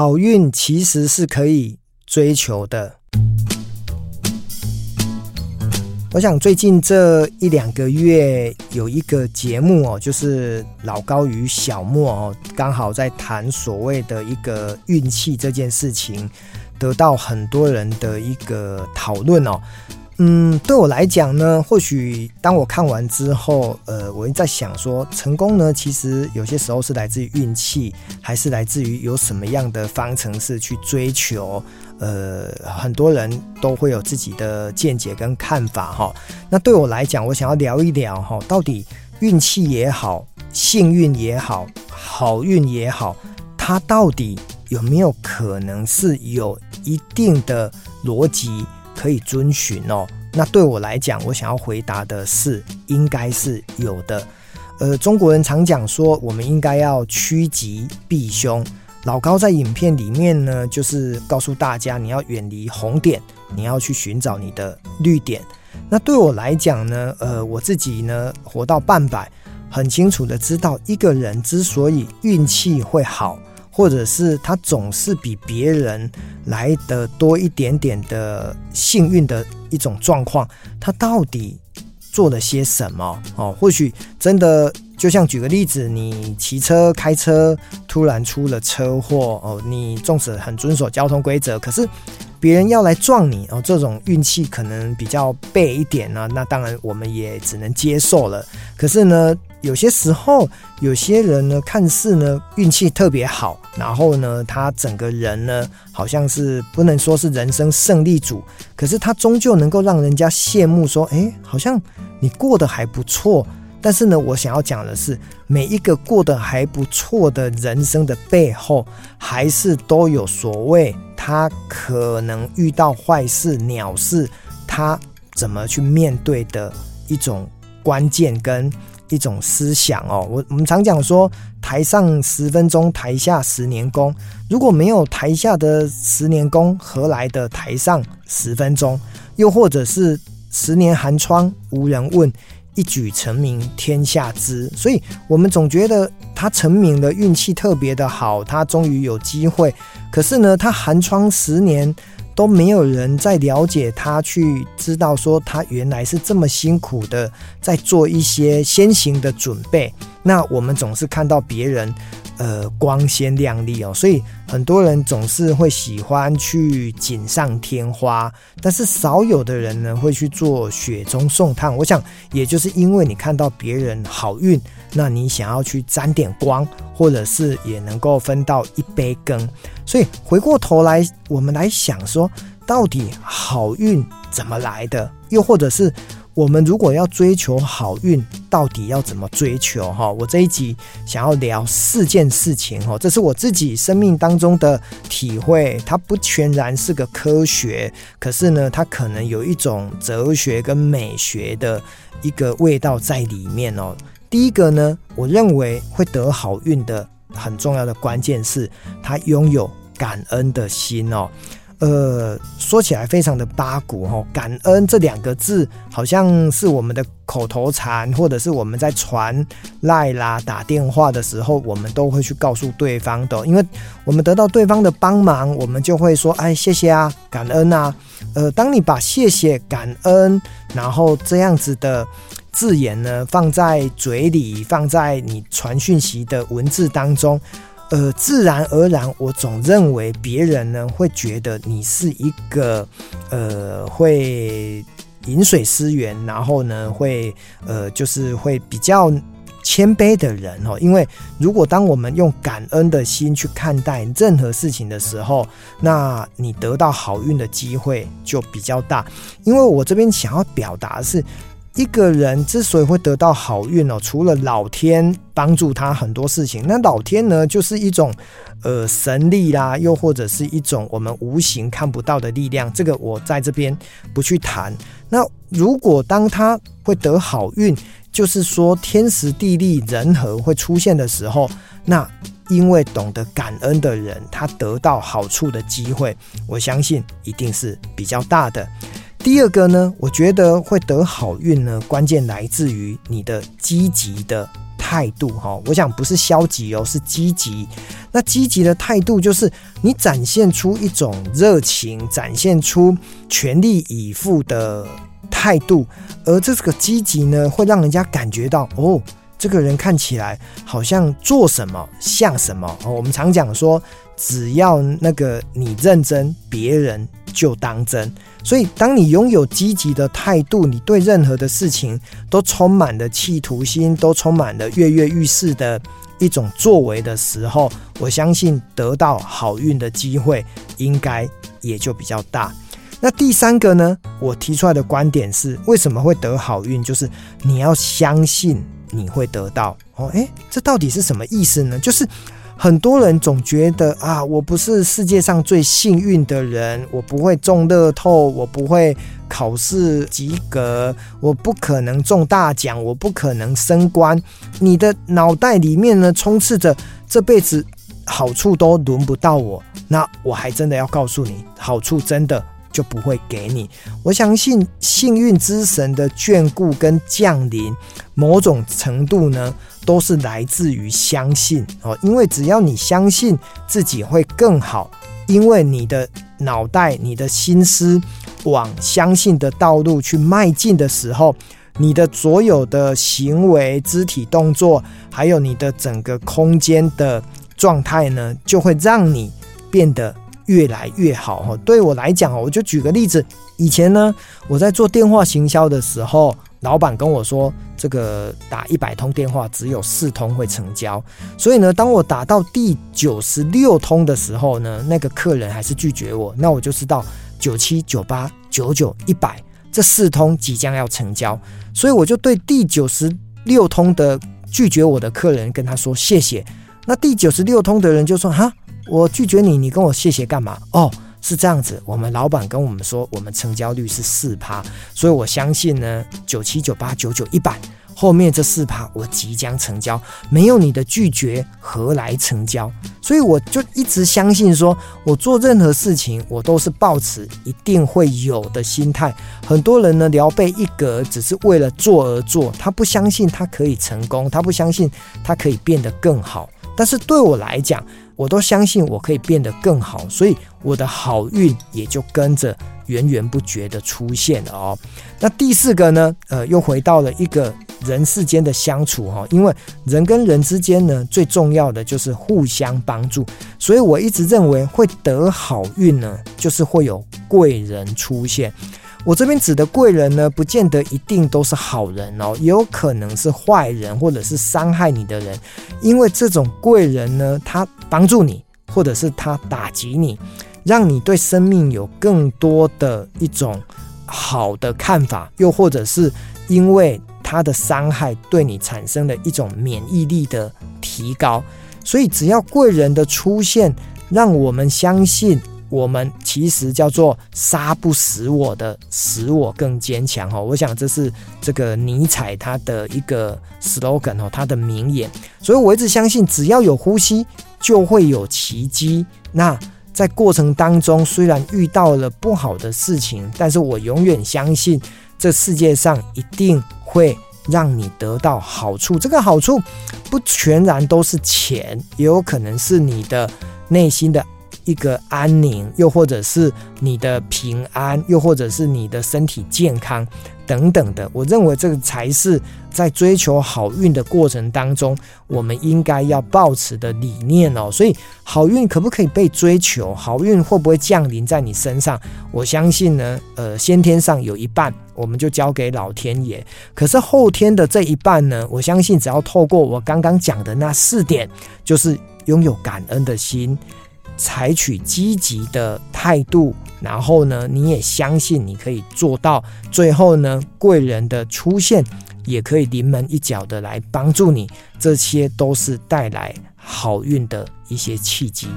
好运其实是可以追求的。我想最近这一两个月有一个节目哦，就是老高与小莫哦，刚好在谈所谓的一个运气这件事情，得到很多人的一个讨论哦。嗯，对我来讲呢，或许当我看完之后，呃，我在想说，成功呢，其实有些时候是来自于运气，还是来自于有什么样的方程式去追求？呃，很多人都会有自己的见解跟看法哈。那对我来讲，我想要聊一聊哈，到底运气也好，幸运也好，好运也好，它到底有没有可能是有一定的逻辑？可以遵循哦。那对我来讲，我想要回答的是，应该是有的。呃，中国人常讲说，我们应该要趋吉避凶。老高在影片里面呢，就是告诉大家，你要远离红点，你要去寻找你的绿点。那对我来讲呢，呃，我自己呢，活到半百，很清楚的知道，一个人之所以运气会好。或者是他总是比别人来的多一点点的幸运的一种状况，他到底做了些什么？哦，或许真的就像举个例子，你骑车开车突然出了车祸哦，你纵使很遵守交通规则，可是。别人要来撞你哦，这种运气可能比较背一点呢，那当然我们也只能接受了。可是呢，有些时候有些人呢，看似呢运气特别好，然后呢，他整个人呢好像是不能说是人生胜利组，可是他终究能够让人家羡慕，说，诶，好像你过得还不错。但是呢，我想要讲的是，每一个过得还不错的人生的背后，还是都有所谓他可能遇到坏事、鸟事，他怎么去面对的一种关键跟一种思想哦。我我们常讲说，台上十分钟，台下十年功。如果没有台下的十年功，何来的台上十分钟？又或者是十年寒窗无人问。一举成名天下知，所以我们总觉得他成名的运气特别的好，他终于有机会。可是呢，他寒窗十年都没有人在了解他，去知道说他原来是这么辛苦的在做一些先行的准备。那我们总是看到别人。呃，光鲜亮丽哦，所以很多人总是会喜欢去锦上添花，但是少有的人呢会去做雪中送炭。我想，也就是因为你看到别人好运，那你想要去沾点光，或者是也能够分到一杯羹。所以回过头来，我们来想说，到底好运怎么来的？又或者是？我们如果要追求好运，到底要怎么追求？哈，我这一集想要聊四件事情，哈，这是我自己生命当中的体会，它不全然是个科学，可是呢，它可能有一种哲学跟美学的一个味道在里面哦。第一个呢，我认为会得好运的很重要的关键是，他拥有感恩的心哦。呃，说起来非常的八股哈，感恩这两个字好像是我们的口头禅，或者是我们在传赖啦、打电话的时候，我们都会去告诉对方的，因为我们得到对方的帮忙，我们就会说，哎，谢谢啊，感恩啊。呃，当你把谢谢、感恩，然后这样子的字眼呢，放在嘴里，放在你传讯息的文字当中。呃，自然而然，我总认为别人呢会觉得你是一个呃会饮水思源，然后呢会呃就是会比较谦卑的人哦。因为如果当我们用感恩的心去看待任何事情的时候，那你得到好运的机会就比较大。因为我这边想要表达的是。一个人之所以会得到好运哦，除了老天帮助他很多事情，那老天呢，就是一种呃神力啦，又或者是一种我们无形看不到的力量。这个我在这边不去谈。那如果当他会得好运，就是说天时地利人和会出现的时候，那因为懂得感恩的人，他得到好处的机会，我相信一定是比较大的。第二个呢，我觉得会得好运呢，关键来自于你的积极的态度哈。我想不是消极哦，是积极。那积极的态度就是你展现出一种热情，展现出全力以赴的态度，而这个积极呢，会让人家感觉到哦，这个人看起来好像做什么像什么。我们常讲说，只要那个你认真，别人就当真。所以，当你拥有积极的态度，你对任何的事情都充满了企图心，都充满了跃跃欲试的一种作为的时候，我相信得到好运的机会应该也就比较大。那第三个呢，我提出来的观点是，为什么会得好运？就是你要相信你会得到。哦，诶，这到底是什么意思呢？就是。很多人总觉得啊，我不是世界上最幸运的人，我不会中乐透，我不会考试及格，我不可能中大奖，我不可能升官。你的脑袋里面呢，充斥着这辈子好处都轮不到我。那我还真的要告诉你，好处真的就不会给你。我相信幸运之神的眷顾跟降临，某种程度呢。都是来自于相信哦，因为只要你相信自己会更好，因为你的脑袋、你的心思往相信的道路去迈进的时候，你的所有的行为、肢体动作，还有你的整个空间的状态呢，就会让你变得越来越好哈。对我来讲，我就举个例子，以前呢，我在做电话行销的时候。老板跟我说，这个打一百通电话只有四通会成交，所以呢，当我打到第九十六通的时候呢，那个客人还是拒绝我，那我就知道九七、九八、九九、一百这四通即将要成交，所以我就对第九十六通的拒绝我的客人跟他说谢谢。那第九十六通的人就说：哈，我拒绝你，你跟我谢谢干嘛？哦。是这样子，我们老板跟我们说，我们成交率是四趴，所以我相信呢，九七九八九九一百后面这四趴我即将成交，没有你的拒绝何来成交？所以我就一直相信说，我做任何事情我都是抱持一定会有的心态。很多人呢，聊备一格只是为了做而做，他不相信他可以成功，他不相信他可以变得更好。但是对我来讲，我都相信我可以变得更好，所以我的好运也就跟着源源不绝的出现了哦。那第四个呢，呃，又回到了一个人世间的相处哈，因为人跟人之间呢，最重要的就是互相帮助，所以我一直认为会得好运呢，就是会有贵人出现。我这边指的贵人呢，不见得一定都是好人哦，也有可能是坏人，或者是伤害你的人。因为这种贵人呢，他帮助你，或者是他打击你，让你对生命有更多的一种好的看法，又或者是因为他的伤害对你产生了一种免疫力的提高。所以，只要贵人的出现，让我们相信。我们其实叫做杀不死我的，使我更坚强哈。我想这是这个尼采他的一个 slogan 哦，他的名言。所以我一直相信，只要有呼吸，就会有奇迹。那在过程当中，虽然遇到了不好的事情，但是我永远相信，这世界上一定会让你得到好处。这个好处不全然都是钱，也有可能是你的内心的。一个安宁，又或者是你的平安，又或者是你的身体健康等等的，我认为这个才是在追求好运的过程当中，我们应该要抱持的理念哦。所以，好运可不可以被追求？好运会不会降临在你身上？我相信呢，呃，先天上有一半，我们就交给老天爷。可是后天的这一半呢，我相信只要透过我刚刚讲的那四点，就是拥有感恩的心。采取积极的态度，然后呢，你也相信你可以做到。最后呢，贵人的出现也可以临门一脚的来帮助你，这些都是带来好运的一些契机。